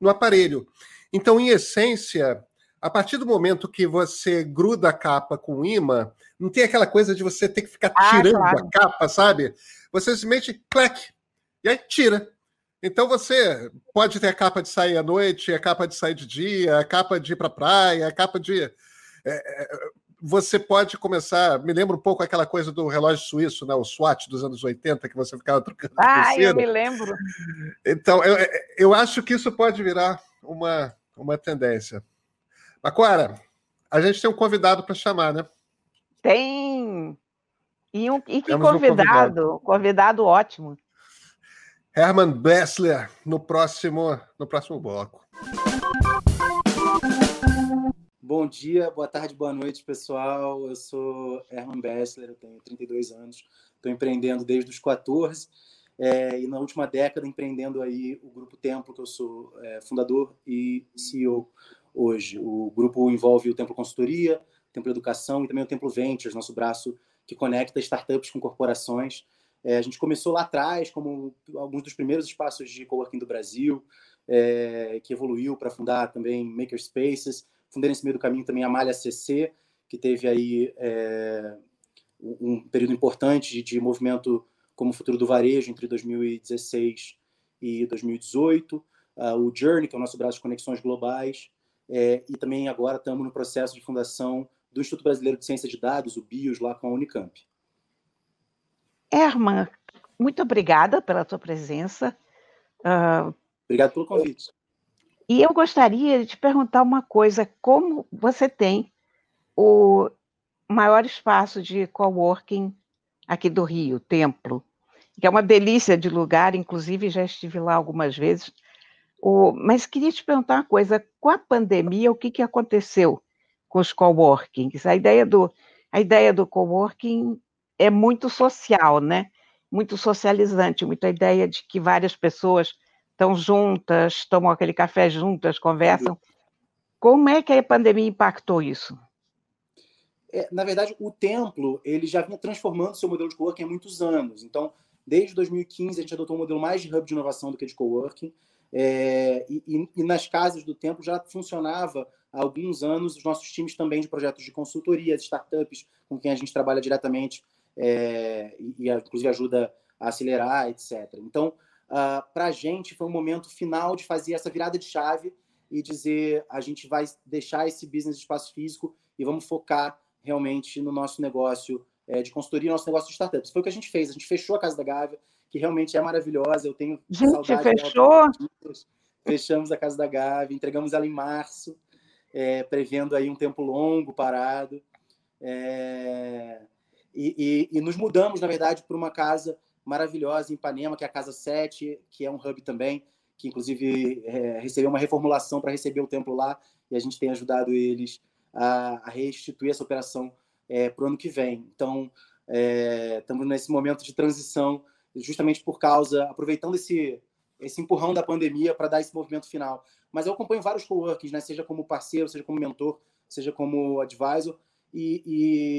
no aparelho. Então, em essência, a partir do momento que você gruda a capa com imã, não tem aquela coisa de você ter que ficar ah, tirando claro. a capa, sabe? Você simplesmente clac, e aí tira. Então você pode ter a capa de sair à noite, a capa de sair de dia, a capa de ir para a praia, a capa de. É, é, você pode começar. Me lembra um pouco aquela coisa do relógio suíço, né? o SWAT dos anos 80, que você ficava trocando. Ah, eu me lembro. Então, eu, eu acho que isso pode virar uma, uma tendência. Macuara, a gente tem um convidado para chamar, né? Tem! E, um, e que convidado, um convidado, convidado ótimo. Herman Bessler no próximo, no próximo bloco. Bom dia, boa tarde, boa noite, pessoal. Eu sou Herman Bessler, eu tenho 32 anos, estou empreendendo desde os 14 é, e na última década empreendendo aí o Grupo Templo, que eu sou é, fundador e CEO hoje. O grupo envolve o Templo Consultoria, Templo Educação e também o Templo Ventures, nosso braço que conecta startups com corporações é, a gente começou lá atrás, como alguns dos primeiros espaços de coworking do Brasil, é, que evoluiu para fundar também Makerspaces. Fundei nesse meio do caminho também a Malha CC, que teve aí é, um período importante de, de movimento como futuro do varejo entre 2016 e 2018. Uh, ah, o Journey, que é o nosso braço de conexões globais. É, e também agora estamos no processo de fundação do Instituto Brasileiro de Ciência de Dados, o BIOS, lá com a Unicamp. Herman, muito obrigada pela tua presença. Uh, Obrigado pelo convite. E eu gostaria de te perguntar uma coisa: como você tem o maior espaço de coworking aqui do Rio, Templo, que é uma delícia de lugar, inclusive já estive lá algumas vezes. O, mas queria te perguntar uma coisa: com a pandemia, o que, que aconteceu com os coworkings? A ideia do, a ideia do coworking é muito social, né? Muito socializante, muita ideia de que várias pessoas estão juntas, tomam aquele café juntas, conversam. Como é que a pandemia impactou isso? É, na verdade, o templo ele já vinha transformando seu modelo de coworking há muitos anos. Então, desde 2015, a gente adotou um modelo mais de hub de inovação do que de coworking. É, e, e, nas casas do templo já funcionava há alguns anos os nossos times também de projetos de consultoria, de startups, com quem a gente trabalha diretamente é, e, e, inclusive, ajuda a acelerar, etc. Então, uh, ah, para a gente, foi um momento final de fazer essa virada de chave e dizer a gente vai deixar esse business de espaço físico e vamos focar realmente no nosso negócio é, de consultoria, nosso negócio de startups. Foi o que a gente fez. A gente fechou a Casa da Gávea, que realmente é maravilhosa. Eu tenho gente, fechou? Fechamos a Casa da Gávea, entregamos ela em março, é, prevendo aí um tempo longo parado. É, e, e, e, nos mudamos, na verdade, para uma casa maravilhosa em Ipanema, que é a Casa 7, que é um hub também, que inclusive é, recebeu uma reformulação para receber o templo lá, e a gente tem ajudado eles a, a restituir essa operação é, para o ano que vem. Então, estamos é, nesse momento de transição, justamente por causa, aproveitando esse, esse empurrão da pandemia para dar esse movimento final. Mas eu acompanho vários coworkings, né? seja como parceiro, seja como mentor, seja como advisor, e,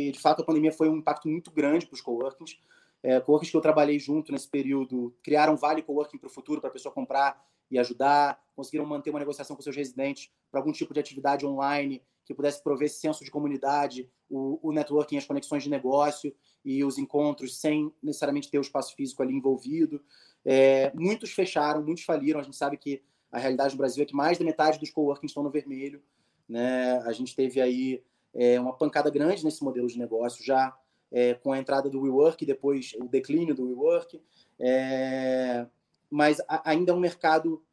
e de fato a pandemia foi um impacto muito grande para os coworkings. É, coworkings que eu trabalhei junto nesse período criaram vale coworking para o futuro, para a pessoa comprar e ajudar, conseguiram manter uma negociação com seus residentes para algum tipo de atividade online que pudesse prover esse senso de comunidade, o, o networking, as conexões de negócio e os encontros sem necessariamente ter o espaço físico ali envolvido. É, muitos fecharam, muitos faliram. A gente sabe que a realidade do Brasil é que mais da metade dos coworkings estão no vermelho. Né? A gente teve aí é, uma pancada grande nesse modelo de negócio já é, com a entrada do WeWork, depois o declínio do WeWork. É, mas a, ainda é um mercado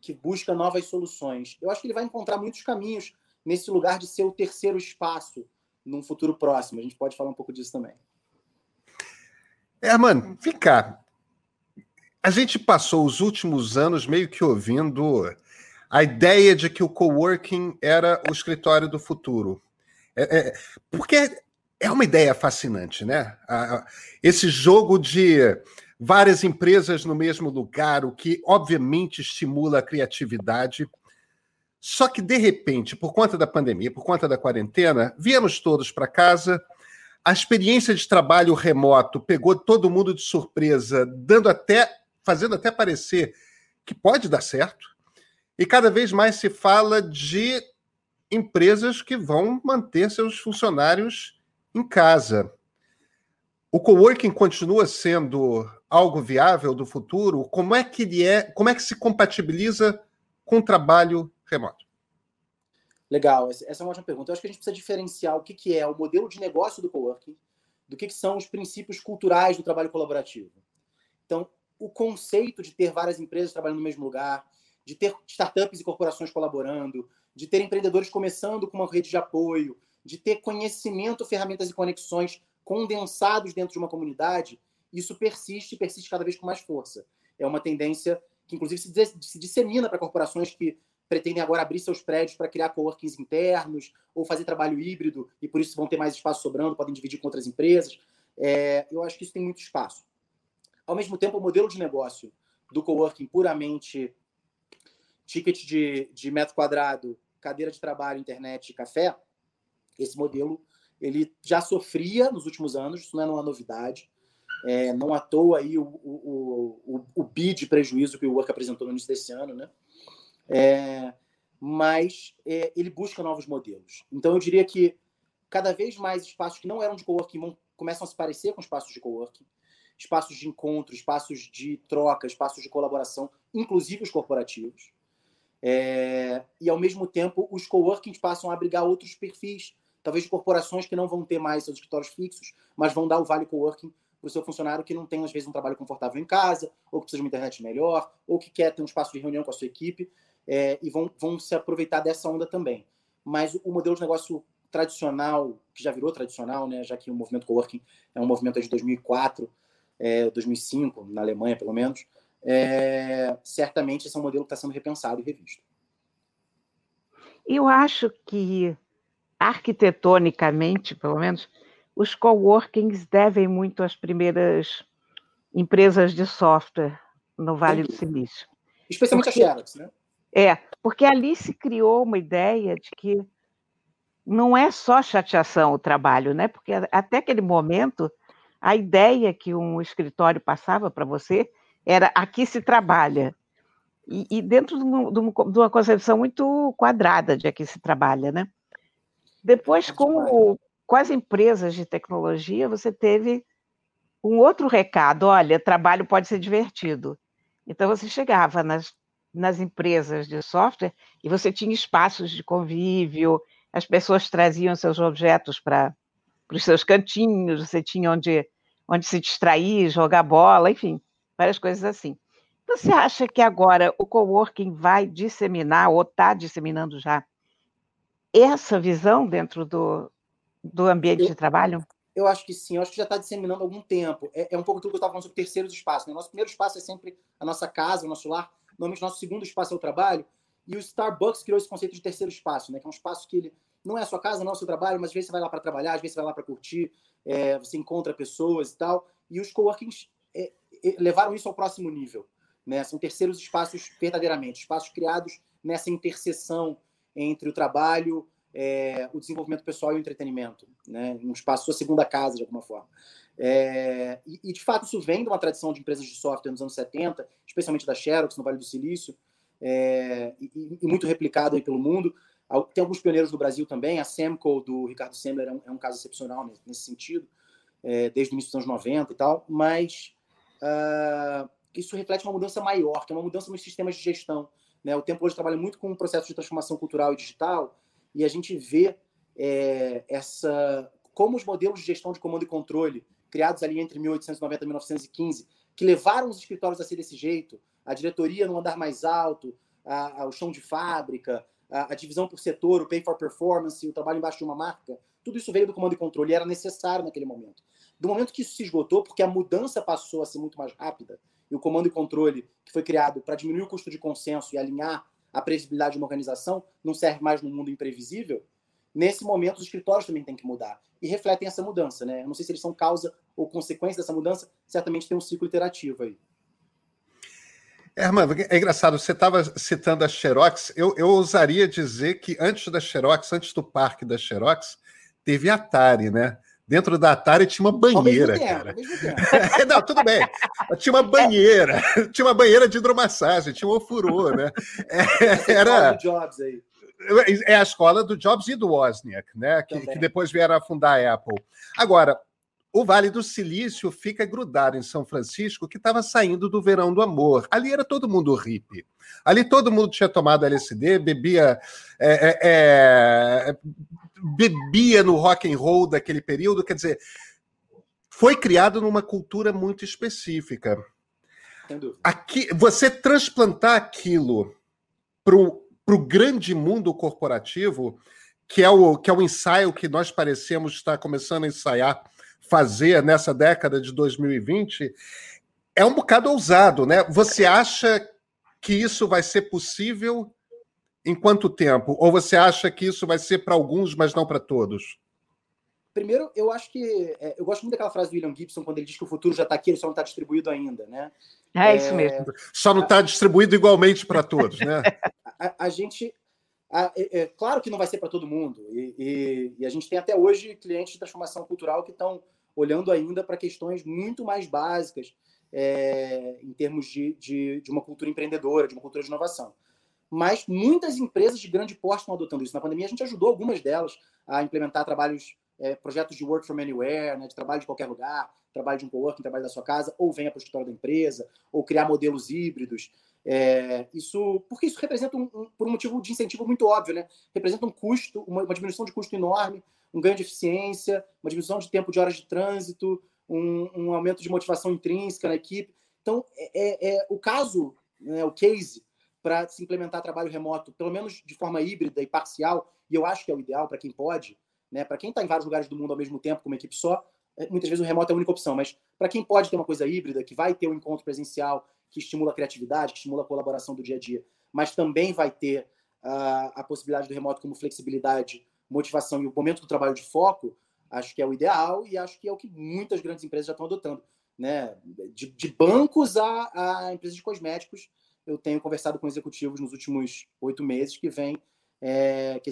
que busca novas soluções. Eu acho que ele vai encontrar muitos caminhos nesse lugar de ser o terceiro espaço num futuro próximo. A gente pode falar um pouco disso também. É, mano, cá. A gente passou os últimos anos meio que ouvindo a ideia de que o coworking era o escritório do futuro. É, é, porque é uma ideia fascinante, né? esse jogo de várias empresas no mesmo lugar, o que obviamente estimula a criatividade. Só que, de repente, por conta da pandemia, por conta da quarentena, viemos todos para casa. A experiência de trabalho remoto pegou todo mundo de surpresa, dando até, fazendo até parecer que pode dar certo. E cada vez mais se fala de empresas que vão manter seus funcionários em casa. O coworking continua sendo algo viável do futuro? Como é que ele é? Como é que se compatibiliza com o trabalho remoto? Legal, essa é uma ótima pergunta. Eu acho que a gente precisa diferenciar o que, que é o modelo de negócio do coworking do que, que são os princípios culturais do trabalho colaborativo. Então, o conceito de ter várias empresas trabalhando no mesmo lugar, de ter startups e corporações colaborando, de ter empreendedores começando com uma rede de apoio, de ter conhecimento, ferramentas e conexões condensados dentro de uma comunidade, isso persiste e persiste cada vez com mais força. É uma tendência que, inclusive, se dissemina para corporações que pretendem agora abrir seus prédios para criar coworkings internos ou fazer trabalho híbrido e por isso vão ter mais espaço sobrando, podem dividir com outras empresas. É, eu acho que isso tem muito espaço. Ao mesmo tempo, o modelo de negócio do coworking puramente ticket de, de metro quadrado, cadeira de trabalho, internet e café, esse modelo ele já sofria nos últimos anos, isso não é uma novidade. É, não à toa aí o, o, o, o bi de prejuízo que o Work apresentou no início desse ano, né? É, mas é, ele busca novos modelos. Então, eu diria que cada vez mais espaços que não eram de coworking vão, começam a se parecer com espaços de coworking, espaços de encontro, espaços de troca, espaços de colaboração, inclusive os corporativos. É, e, ao mesmo tempo, os coworkings passam a abrigar outros perfis, talvez de corporações que não vão ter mais seus escritórios fixos, mas vão dar o vale coworking para o seu funcionário que não tem, às vezes, um trabalho confortável em casa, ou que precisa de uma internet melhor, ou que quer ter um espaço de reunião com a sua equipe é, e vão, vão se aproveitar dessa onda também. Mas o modelo de negócio tradicional, que já virou tradicional, né, já que o movimento coworking é um movimento de 2004, é, 2005, na Alemanha pelo menos, é, certamente esse é um modelo que está sendo repensado e revisto. Eu acho que, arquitetonicamente, pelo menos, os coworkings devem muito às primeiras empresas de software no Vale do Silício. Especialmente porque, a Xerox, né? É, porque ali se criou uma ideia de que não é só chateação o trabalho, né? Porque até aquele momento a ideia que um escritório passava para você era aqui se trabalha. E, e dentro de uma, de uma, concepção muito quadrada de aqui se trabalha, né? Depois, com, com as empresas de tecnologia, você teve um outro recado: olha, trabalho pode ser divertido. Então, você chegava nas, nas empresas de software e você tinha espaços de convívio, as pessoas traziam seus objetos para os seus cantinhos, você tinha onde, onde se distrair, jogar bola, enfim, várias coisas assim. Você acha que agora o coworking vai disseminar, ou está disseminando já, essa visão dentro do, do ambiente eu, de trabalho? Eu acho que sim, eu acho que já está disseminando há algum tempo. É, é um pouco tudo que eu estava falando sobre terceiros espaços. Né? Nosso primeiro espaço é sempre a nossa casa, o nosso lar. Normalmente, nosso segundo espaço é o trabalho. E o Starbucks criou esse conceito de terceiro espaço, né? que é um espaço que ele não é a sua casa, não é o seu trabalho, mas às vezes você vai lá para trabalhar, às vezes você vai lá para curtir, é, você encontra pessoas e tal. E os coworkings é, é, levaram isso ao próximo nível. Né? São terceiros espaços verdadeiramente, espaços criados nessa interseção entre o trabalho, é, o desenvolvimento pessoal e o entretenimento. Né? Um espaço, sua segunda casa, de alguma forma. É, e, e, de fato, isso vem de uma tradição de empresas de software nos anos 70, especialmente da Xerox, no Vale do Silício, é, e, e, muito replicado pelo mundo. Tem alguns pioneiros do Brasil também, a Semco, do Ricardo Semler, é um, é um caso excepcional nesse, nesse sentido, é, desde o início dos anos 90 e tal, mas uh, isso reflete uma mudança maior, que é uma mudança nos sistemas de gestão. Né? O tempo hoje trabalha muito com o processo de transformação cultural e digital, e a gente vê é, essa como os modelos de gestão de comando e controle, criados ali entre 1890 e 1915, que levaram os escritórios a ser desse jeito, a diretoria no andar mais alto, a, a, o chão de fábrica, a, a, divisão por setor, o pay for performance, o trabalho embaixo de uma marca, tudo isso veio do comando e controle e era necessário naquele momento. Do momento que isso se esgotou, porque a mudança passou a ser muito mais rápida, e o comando e controle, que foi criado para diminuir o custo de consenso e alinhar a previsibilidade de uma organização, não serve mais no mundo imprevisível, nesse momento os escritórios também têm que mudar. E refletem essa mudança. Né? Eu não sei se eles são causa ou consequência dessa mudança, certamente tem um ciclo iterativo aí. Hermano, é engraçado, você estava citando a Xerox, eu, eu ousaria dizer que antes da Xerox, antes do parque da Xerox, teve Atari, né? Dentro da Atari tinha uma banheira, tempo, cara. não, tudo bem. Tinha uma banheira, tinha uma banheira de hidromassagem, tinha um ofurô, né? É, era. Jobs aí. É a escola do Jobs e do Wozniak, né? Que, que depois vieram a fundar a Apple. Agora, o Vale do Silício fica grudado em São Francisco, que estava saindo do verão do amor. Ali era todo mundo hippie. Ali todo mundo tinha tomado LSD, bebia é, é, é, bebia no rock and roll daquele período, quer dizer, foi criado numa cultura muito específica. Aqui, você transplantar aquilo para o grande mundo corporativo, que é, o, que é o ensaio que nós parecemos estar começando a ensaiar, fazer nessa década de 2020, é um bocado ousado, né? Você acha que isso vai ser possível em quanto tempo? Ou você acha que isso vai ser para alguns, mas não para todos? Primeiro, eu acho que. É, eu gosto muito daquela frase do William Gibson, quando ele diz que o futuro já está aqui, ele só não está distribuído ainda, né? É, é isso mesmo. Só não está distribuído igualmente para todos, né? a, a, gente. A, é, é, claro que não vai ser para todo mundo. E, e, e, a gente tem até hoje clientes de transformação cultural que estão olhando ainda para questões muito mais básicas é, em termos de, de, de uma cultura empreendedora, de uma cultura de inovação mas muitas empresas de grande porte estão adotando isso. Na pandemia, a gente ajudou algumas delas a implementar trabalhos, é, projetos de work from anywhere, né, de trabalho de qualquer lugar, trabalho de um coworking, trabalho da sua casa, ou venha para o escritório da empresa, ou criar modelos híbridos. É, isso, porque isso representa, um, um, por um motivo de incentivo muito óbvio, né? representa um custo, uma, uma, diminuição de custo enorme, um ganho de eficiência, uma diminuição de tempo de horas de trânsito, um, um aumento de motivação intrínseca na equipe. Então, é, é, é o caso, né, o case para se implementar trabalho remoto, pelo menos de forma híbrida e parcial, e eu acho que é o ideal para quem pode, né? Para quem está em vários lugares do mundo ao mesmo tempo, com uma equipe só, é, muitas vezes o remoto é a única opção, mas para quem pode ter uma coisa híbrida, que vai ter um encontro presencial que estimula a criatividade, que estimula a colaboração do dia a dia, mas também vai ter uh, a possibilidade do remoto como flexibilidade, motivação e o momento do trabalho de foco, acho que é o ideal e acho que é o que muitas grandes empresas já estão adotando. Né? De, de bancos a, a, empresas de cosméticos, eu tenho conversado com executivos nos últimos oito meses que vêm, é, que,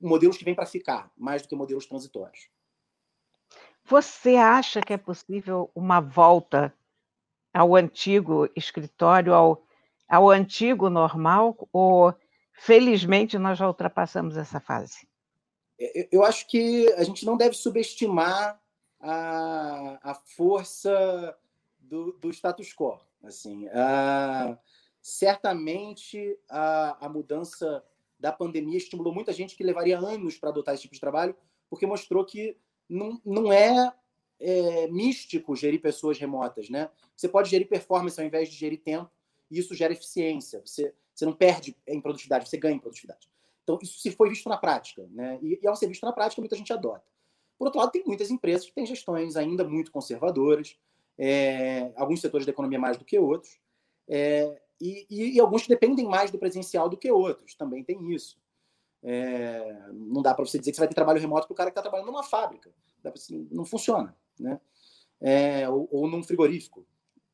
modelos que vêm para ficar, mais do que modelos transitórios. Você acha que é possível uma volta ao antigo escritório, ao, ao antigo normal, ou felizmente nós já ultrapassamos essa fase? Eu acho que a gente não deve subestimar a, a força do, do status quo. Assim, a, certamente a, a mudança da pandemia estimulou muita gente que levaria anos para adotar esse tipo de trabalho, porque mostrou que não, não é, é, místico gerir pessoas remotas, né? Você pode gerir performance ao invés de gerir tempo, e isso gera eficiência. Você, você não perde em produtividade, você ganha em produtividade. Então, isso se foi visto na prática, né? E, e ao ser visto na prática, muita gente adota. Por outro lado, tem muitas empresas que têm gestões ainda muito conservadoras, é, alguns setores da economia mais do que outros, é, e, e, e, alguns que dependem mais do presencial do que outros, também tem isso. É, não dá para você dizer que você vai ter trabalho remoto para o cara que está trabalhando numa fábrica. não funciona. Né? É, ou, ou, num frigorífico.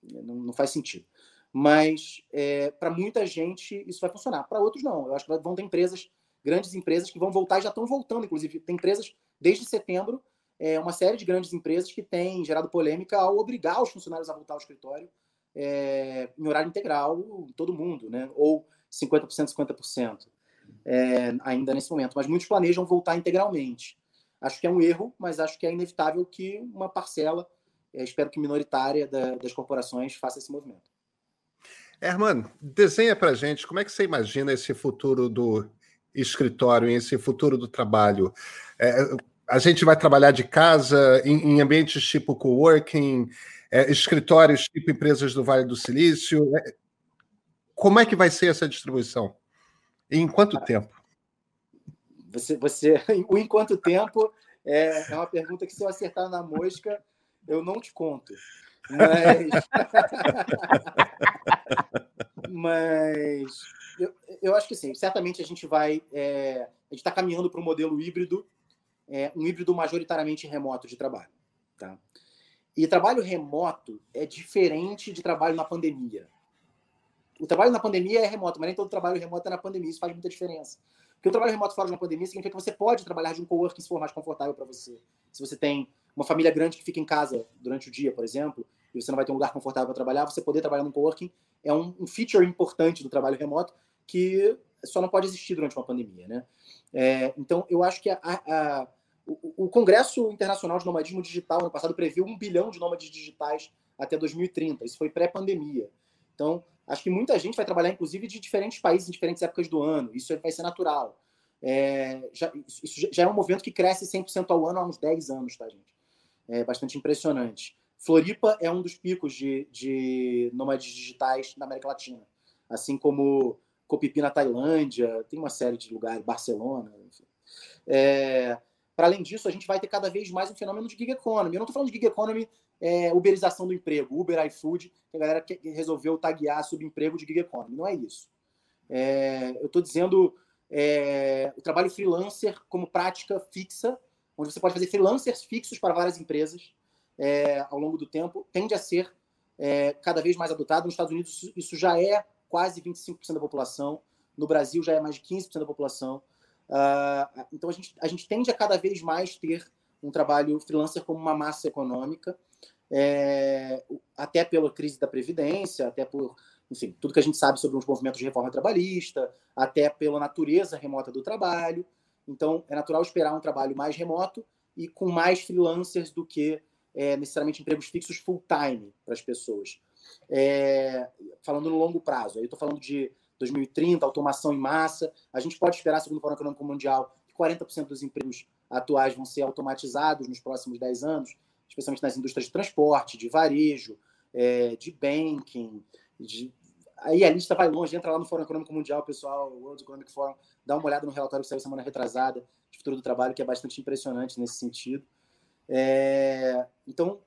Não, não faz sentido. Mas é, para muita gente isso vai funcionar. Para outros, não. Eu acho que vão ter empresas, grandes empresas, que vão voltar e já estão voltando. Inclusive, tem empresas, desde setembro, é, uma série de grandes empresas que têm gerado polêmica ao obrigar os funcionários a voltar ao escritório é, em horário integral, todo mundo, né? ou 50%, 50% é, ainda nesse momento, mas muitos planejam voltar integralmente. Acho que é um erro, mas acho que é inevitável que uma parcela, é, espero que minoritária, da, das corporações faça esse movimento. Herman, desenha para gente como é que você imagina esse futuro do escritório, esse futuro do trabalho. É, a gente vai trabalhar de casa, em, em ambientes tipo coworking, é, escritórios tipo empresas do Vale do Silício. É, como é que vai ser essa distribuição? E em quanto tempo? Você, você, o em quanto tempo é, é uma pergunta que se eu acertar na mosca, eu não te conto. Mas, mas eu, eu acho que sim, certamente a gente vai. É, a gente está caminhando para um modelo híbrido, é, um híbrido majoritariamente remoto de trabalho. Tá? E trabalho remoto é diferente de trabalho na pandemia o trabalho na pandemia é remoto, mas nem todo trabalho remoto é na pandemia. Isso faz muita diferença. Porque o trabalho remoto fora de uma pandemia significa que você pode trabalhar de um coworking se for mais confortável para você. Se você tem uma família grande que fica em casa durante o dia, por exemplo, e você não vai ter um lugar confortável para trabalhar, você poder trabalhar num coworking é um, um, feature importante do trabalho remoto que só não pode existir durante uma pandemia, né? É, então, eu acho que a, a, o, o, Congresso Internacional de Nomadismo Digital, ano passado, previu um bilhão de nômades digitais até 2030. Isso foi pré-pandemia. Então, Acho que muita gente vai trabalhar, inclusive, de diferentes países, em diferentes épocas do ano. Isso vai ser natural. É, já, isso já é um movimento que cresce 100% ao ano há uns 10 anos, tá, gente? É bastante impressionante. Floripa é um dos picos de, de nômades digitais na América Latina. Assim como Copipi na Tailândia, tem uma série de lugares, Barcelona, enfim. É, para além disso, a gente vai ter cada vez mais um fenômeno de gig economy. Eu não estou falando de gig economy é, uberização do emprego, Uber, iFood, que a galera que resolveu taguear subemprego de gig economy. Não é isso. É, eu estou dizendo é, o trabalho freelancer como prática fixa, onde você pode fazer freelancers fixos para várias empresas é, ao longo do tempo, tende a ser é, cada vez mais adotado. Nos Estados Unidos, isso já é quase 25% da população. No Brasil, já é mais de 15% da população. Uh, então, a gente, a gente tende a cada vez mais ter um trabalho freelancer como uma massa econômica é, até pela crise da Previdência, até por, enfim, tudo que a gente sabe sobre os movimentos de reforma trabalhista, até pela natureza remota do trabalho. Então, é natural esperar um trabalho mais remoto e com mais freelancers do que é, necessariamente empregos fixos full-time para as pessoas. É, falando no longo prazo, aí eu estou falando de 2030, automação em massa. A gente pode esperar, segundo o Fórum Econômico Mundial, que 40% dos empregos atuais vão ser automatizados nos próximos 10 anos especialmente nas indústrias de transporte, de varejo, é, de banking. De... Aí a lista vai longe, entra lá no Fórum Econômico Mundial, pessoal, World Economic Forum, dá uma olhada no relatório que saiu semana retrasada de futuro do trabalho, que é bastante impressionante nesse sentido. É... Então,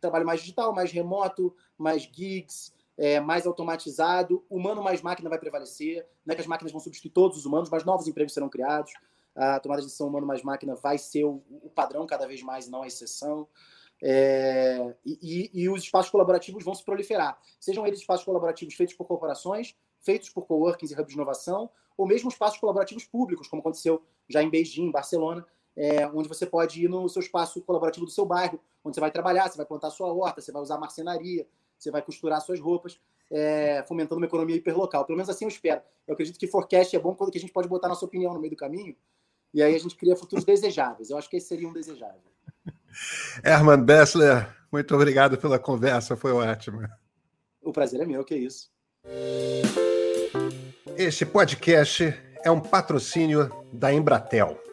trabalho mais digital, mais remoto, mais gigs, é, mais automatizado, humano mais máquina vai prevalecer, não é que as máquinas vão substituir todos os humanos, mas novos empregos serão criados. A tomada de decisão humano mais máquina vai ser o, o padrão cada vez mais, não a exceção. É, e, e, os espaços colaborativos vão se proliferar. Sejam eles espaços colaborativos feitos por corporações, feitos por coworkings e hubs de inovação, ou mesmo espaços colaborativos públicos, como aconteceu já em Beijing, em Barcelona, é, onde você pode ir no seu espaço colaborativo do seu bairro, onde você vai trabalhar, você vai plantar sua horta, você vai usar marcenaria, você vai costurar suas roupas, é, fomentando uma economia hiperlocal. Pelo menos assim eu espero. Eu acredito que forecast é bom quando a gente pode botar nossa opinião no meio do caminho, e aí a gente cria futuros desejáveis. Eu acho que esse seria um desejável. Herman Bessler, muito obrigado pela conversa, foi ótimo. O prazer é meu, que é isso. Este podcast é um patrocínio da Embratel.